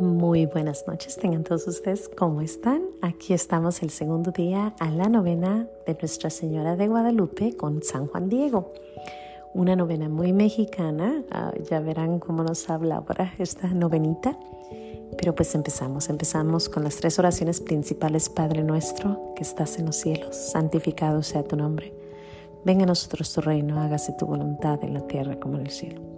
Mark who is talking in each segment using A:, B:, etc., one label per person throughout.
A: Muy buenas noches, tengan todos ustedes, ¿cómo están? Aquí estamos el segundo día a la novena de Nuestra Señora de Guadalupe con San Juan Diego. Una novena muy mexicana, ah, ya verán cómo nos habla ahora esta novenita. Pero pues empezamos, empezamos con las tres oraciones principales, Padre nuestro, que estás en los cielos, santificado sea tu nombre. Venga a nosotros tu reino, hágase tu voluntad en la tierra como en el cielo.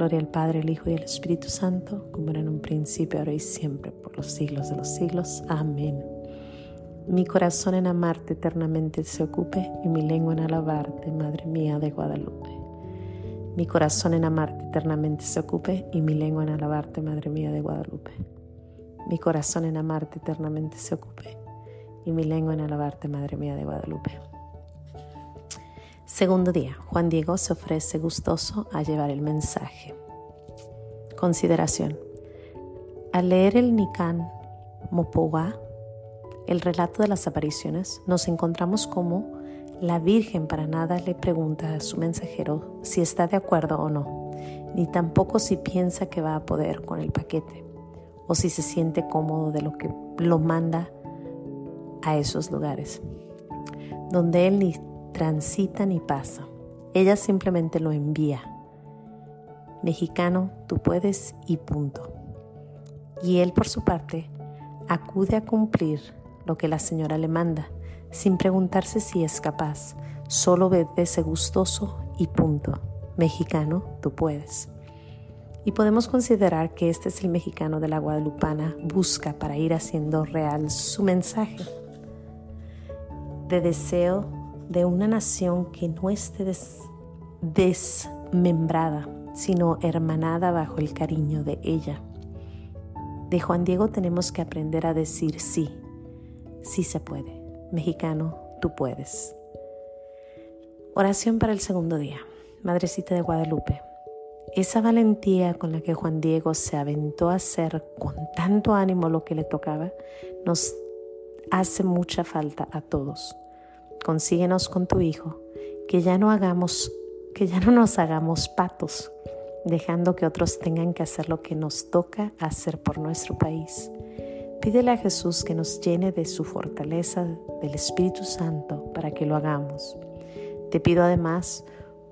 A: Gloria al Padre, el Hijo y el Espíritu Santo, como era en un principio, ahora y siempre, por los siglos de los siglos. Amén. Mi corazón en amarte eternamente se ocupe y mi lengua en alabarte, Madre mía de Guadalupe. Mi corazón en amarte eternamente se ocupe y mi lengua en alabarte, Madre mía de Guadalupe. Mi corazón en amarte eternamente se ocupe y mi lengua en alabarte, Madre mía de Guadalupe. Segundo día, Juan Diego se ofrece gustoso a llevar el mensaje. Consideración. Al leer el Nikan Mopowa, el relato de las apariciones, nos encontramos como la Virgen para nada le pregunta a su mensajero si está de acuerdo o no, ni tampoco si piensa que va a poder con el paquete, o si se siente cómodo de lo que lo manda a esos lugares, donde él ni transita ni pasa. Ella simplemente lo envía. Mexicano, tú puedes y punto. Y él por su parte acude a cumplir lo que la señora le manda, sin preguntarse si es capaz. Solo obedece gustoso y punto. Mexicano, tú puedes. Y podemos considerar que este es el mexicano de la Guadalupana busca para ir haciendo real su mensaje de deseo de una nación que no esté desmembrada, sino hermanada bajo el cariño de ella. De Juan Diego tenemos que aprender a decir sí, sí se puede. Mexicano, tú puedes. Oración para el segundo día. Madrecita de Guadalupe, esa valentía con la que Juan Diego se aventó a hacer con tanto ánimo lo que le tocaba, nos hace mucha falta a todos consíguenos con tu Hijo, que ya no hagamos, que ya no nos hagamos patos, dejando que otros tengan que hacer lo que nos toca hacer por nuestro país. Pídele a Jesús que nos llene de su fortaleza del Espíritu Santo para que lo hagamos. Te pido además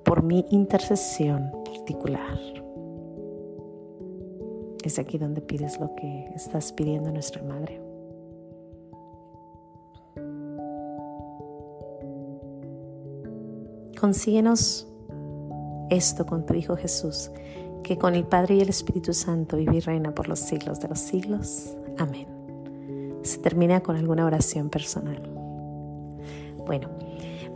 A: por mi intercesión particular. Es aquí donde pides lo que estás pidiendo nuestra Madre. Consíguenos esto con tu Hijo Jesús, que con el Padre y el Espíritu Santo vive y reina por los siglos de los siglos. Amén. Se termina con alguna oración personal. Bueno,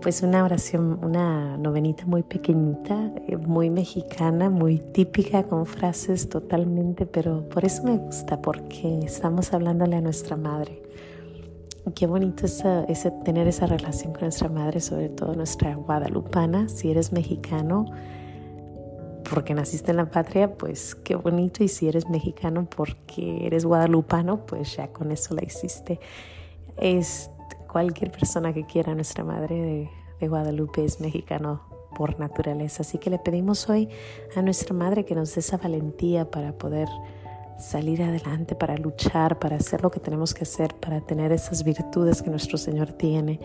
A: pues una oración, una novenita muy pequeñita, eh, muy mexicana, muy típica, con frases totalmente, pero por eso me gusta, porque estamos hablándole a nuestra madre Qué bonito es ese, tener esa relación con nuestra madre, sobre todo nuestra guadalupana. Si eres mexicano, porque naciste en la patria, pues qué bonito. Y si eres mexicano porque eres guadalupano, pues ya con eso la hiciste. Es cualquier persona que quiera nuestra madre de, de Guadalupe es mexicano por naturaleza. Así que le pedimos hoy a nuestra madre que nos dé esa valentía para poder salir adelante, para luchar, para hacer lo que tenemos que hacer, para tener esas virtudes que nuestro Señor tiene,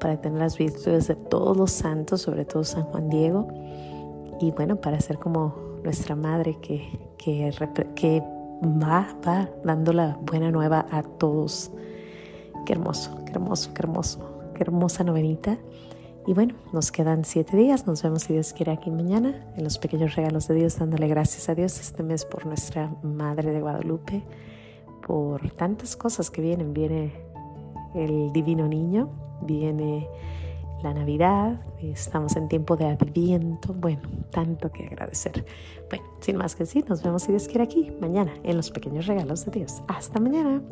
A: para tener las virtudes de todos los santos, sobre todo San Juan Diego, y bueno, para ser como nuestra madre que, que, va, va dando la buena nueva a todos. Qué hermoso, qué hermoso, qué hermoso, qué hermosa novenita. Y bueno, nos quedan siete días. Nos vemos si Dios quiere aquí mañana en los pequeños regalos de Dios, dándole gracias a Dios este mes por nuestra Madre de Guadalupe, por tantas cosas que vienen. Viene el Divino Niño, viene la Navidad, estamos en tiempo de Adviento. Bueno, tanto que agradecer. Bueno, sin más que decir, nos vemos si Dios quiere aquí mañana en los pequeños regalos de Dios. Hasta mañana.